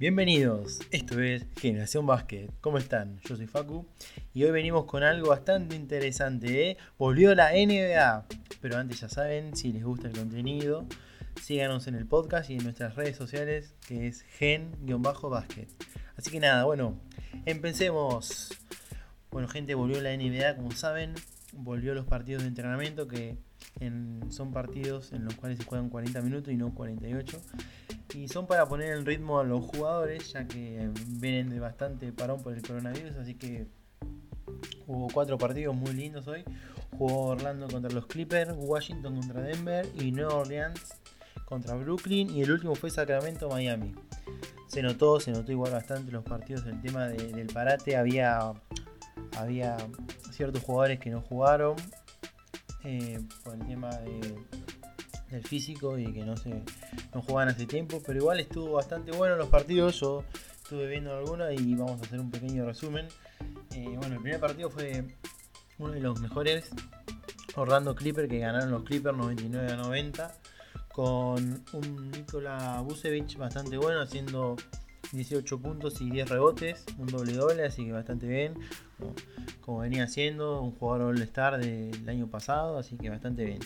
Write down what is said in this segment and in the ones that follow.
Bienvenidos, esto es Generación Básquet. ¿Cómo están? Yo soy Facu y hoy venimos con algo bastante interesante. ¿eh? Volvió la NBA, pero antes ya saben, si les gusta el contenido, síganos en el podcast y en nuestras redes sociales que es gen-básquet. Así que nada, bueno, empecemos. Bueno, gente, volvió la NBA, como saben, volvió los partidos de entrenamiento que son partidos en los cuales se juegan 40 minutos y no 48 y son para poner el ritmo a los jugadores, ya que vienen de bastante parón por el coronavirus, así que hubo cuatro partidos muy lindos hoy. Jugó Orlando contra los Clippers, Washington contra Denver y Nueva Orleans contra Brooklyn y el último fue Sacramento Miami. Se notó, se notó igual bastante los partidos, el tema del parate, había, había ciertos jugadores que no jugaron eh, por el tema de del físico y que no se no jugaban hace tiempo, pero igual estuvo bastante bueno los partidos, yo estuve viendo algunos y vamos a hacer un pequeño resumen. Eh, bueno, el primer partido fue uno de los mejores, Orlando Clipper, que ganaron los Clippers 99 a 90, con un Nikola Vucevic bastante bueno, haciendo 18 puntos y 10 rebotes, un doble doble, así que bastante bien, como, venía haciendo, un jugador All-Star del año pasado, así que bastante bien.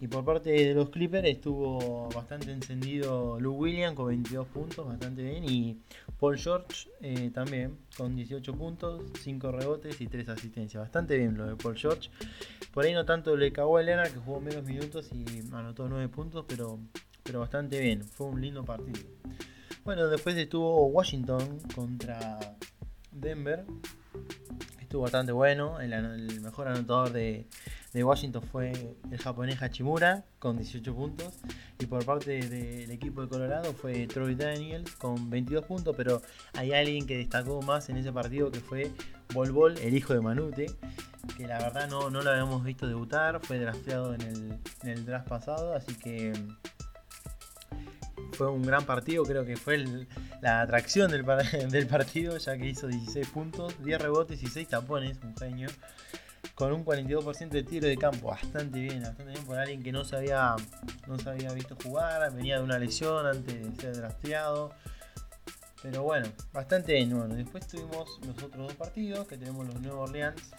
Y por parte de los Clippers estuvo bastante encendido Lou Williams con 22 puntos, bastante bien. Y Paul George eh, también con 18 puntos, 5 rebotes y 3 asistencias. Bastante bien lo de Paul George. Por ahí no tanto le cagó a Leonard que jugó menos minutos y anotó 9 puntos, pero, pero bastante bien. Fue un lindo partido. Bueno, después estuvo Washington contra Denver. Estuvo bastante bueno. el mejor anotador de, de Washington fue el japonés Hachimura con 18 puntos. Y por parte del equipo de Colorado fue Troy Daniels con 22 puntos. Pero hay alguien que destacó más en ese partido que fue Bol Bol, el hijo de Manute. Que la verdad no, no lo habíamos visto debutar. Fue drafteado en el, en draft pasado. Así que fue un gran partido. Creo que fue la atracción del, partido. Ya que hizo 16 puntos, 10 rebotes y 6 tapones. Un genio con un 42% de tiro de campo. Bastante bien, bastante bien por alguien que no se había, no se visto jugar, venía de una lesión antes de ser drafteado. Pero bueno, bastante bien. Bueno, después tuvimos los otros dos partidos, que tenemos los Nueva Orleans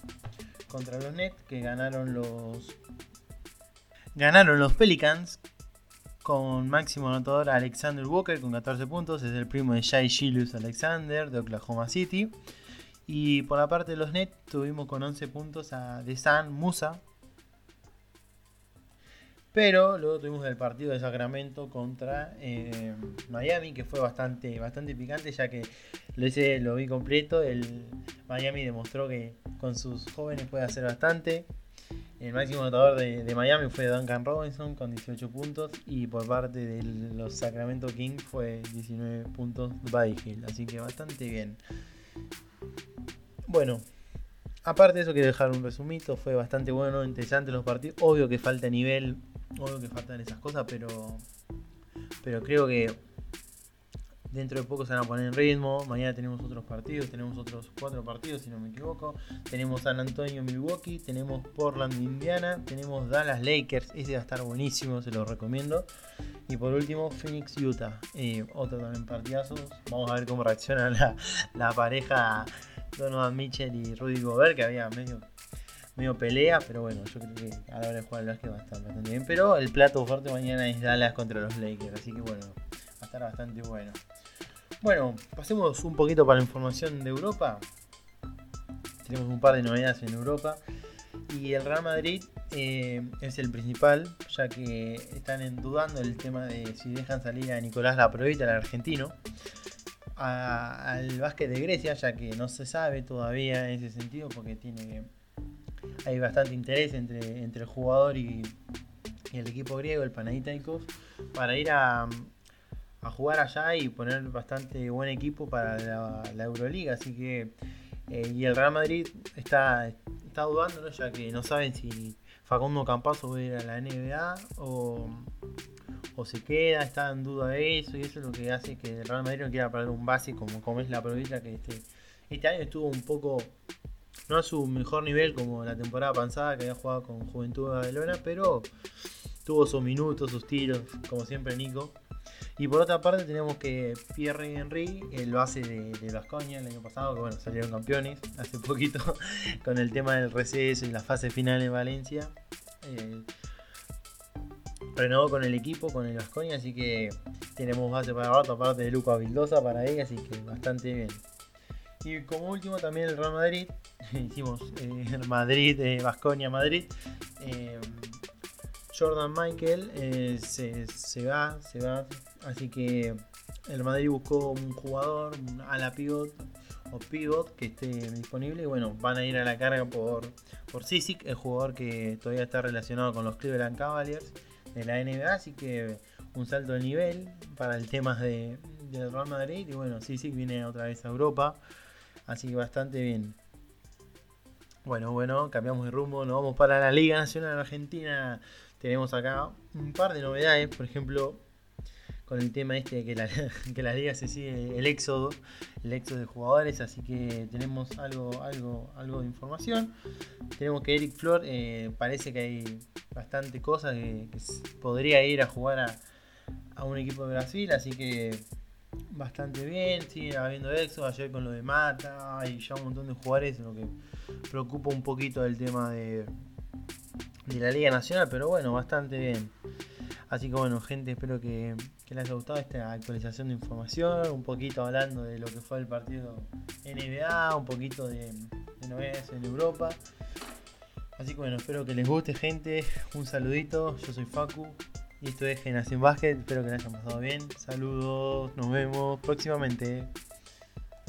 contra los Nets, que ganaron los. Ganaron los Pelicans con máximo anotador Alexander Walker con 14 puntos, es el primo de Shai Gilus Alexander de Oklahoma City. Y por la parte de los Nets tuvimos con 11 puntos a Desan Musa. Pero luego tuvimos el partido de Sacramento contra eh, Miami, que fue bastante, bastante picante, ya que lo, hice, lo vi completo. El Miami demostró que con sus jóvenes puede hacer bastante. El máximo anotador de, Miami fue Duncan Robinson con 18 puntos. Y por parte de los Sacramento Kings fue 19 puntos Hill. Así que bastante bien. Bueno, aparte de eso, quiero dejar un resumito. Fue bastante bueno, interesante los partidos. Obvio que falta nivel, obvio que faltan esas cosas, pero, pero creo que dentro de poco se van a poner en ritmo. Mañana tenemos otros partidos, tenemos otros cuatro partidos, si no me equivoco. Tenemos San Antonio, Milwaukee, tenemos Portland, Indiana, tenemos Dallas, Lakers. Ese va a estar buenísimo, se lo recomiendo. Y por último, Phoenix, Utah. Eh, otro también partidazos. Vamos a ver cómo reacciona la, pareja Donovan Mitchell y Rudy Gobert, que había medio, medio pelea, pero bueno, yo creo que a la hora de jugar el básquet va a estar bastante bien. Pero el plato fuerte mañana es Dallas contra los Lakers, así que bueno, va a estar bastante bueno. Bueno, pasemos un poquito para la información de Europa. Tenemos un par de novedades en Europa. Y el Real Madrid eh, es el principal, ya que están dudando el tema de si dejan salir a Nicolás Laprovita, el argentino al básquet de Grecia, ya que no se sabe todavía en ese sentido, porque tiene hay bastante interés entre, entre el jugador y, el equipo griego, el Panathinaikos, para ir a, a, jugar allá y poner bastante buen equipo para la, Euroliga. Así que, eh, y el Real Madrid está, está dudando, ya que no saben si Facundo Campazo va a ir a la NBA o o se queda, está en duda eso, y eso es lo que hace que el Real Madrid no quiera perder un base como, como es la provincia que este, este año estuvo un poco, no a su mejor nivel como la temporada pasada que había jugado con Juventud de Badalona, pero tuvo sus minutos, sus tiros, como siempre Nico. Y por otra parte tenemos que Pierre Henry, el base de, de Vascoña el año pasado, que bueno, salieron campeones hace poquito con el tema del receso y la fase final en Valencia. Eh, renovó con el equipo, con el Vascoña, así que tenemos base para rato, aparte de Luca Vildosa para ahí, así que bastante bien. Y como último también el Real Madrid, hicimos eh, Madrid, Vascoña, Madrid. Eh, Jordan Michael eh, se, se, va, se va, así que el Madrid buscó un jugador, un ala pivot o pivot que esté disponible. Y bueno, van a ir a la carga por, por Sisic, el jugador que todavía está relacionado con los Cleveland Cavaliers de la NBA, así que un salto de nivel para el tema de, del Real Madrid. Y bueno, Sisic viene otra vez a Europa, así que bastante bien. Bueno, bueno, cambiamos de rumbo, nos vamos para la Liga Nacional Argentina. Tenemos acá un par de novedades, por ejemplo, con el tema este de que la, que la liga se sigue el éxodo, el éxodo de jugadores, así que tenemos algo, algo, algo de información. Tenemos que Eric Flor eh, parece que hay bastante cosas que, podría ir a jugar a, a, un equipo de Brasil, así que bastante bien, sigue habiendo éxodo, ayer con lo de Mata y ya un montón de jugadores, lo que preocupa un poquito el tema de de la Liga Nacional, pero bueno, bastante bien. Así que bueno, gente, espero que, les haya gustado esta actualización de información, un poquito hablando de lo que fue el partido NBA, un poquito de, de novedades en Europa. Así que bueno, espero que les guste gente, un saludito, yo soy Facu y esto es Generación Basket, espero que les haya pasado bien, saludos, nos vemos próximamente.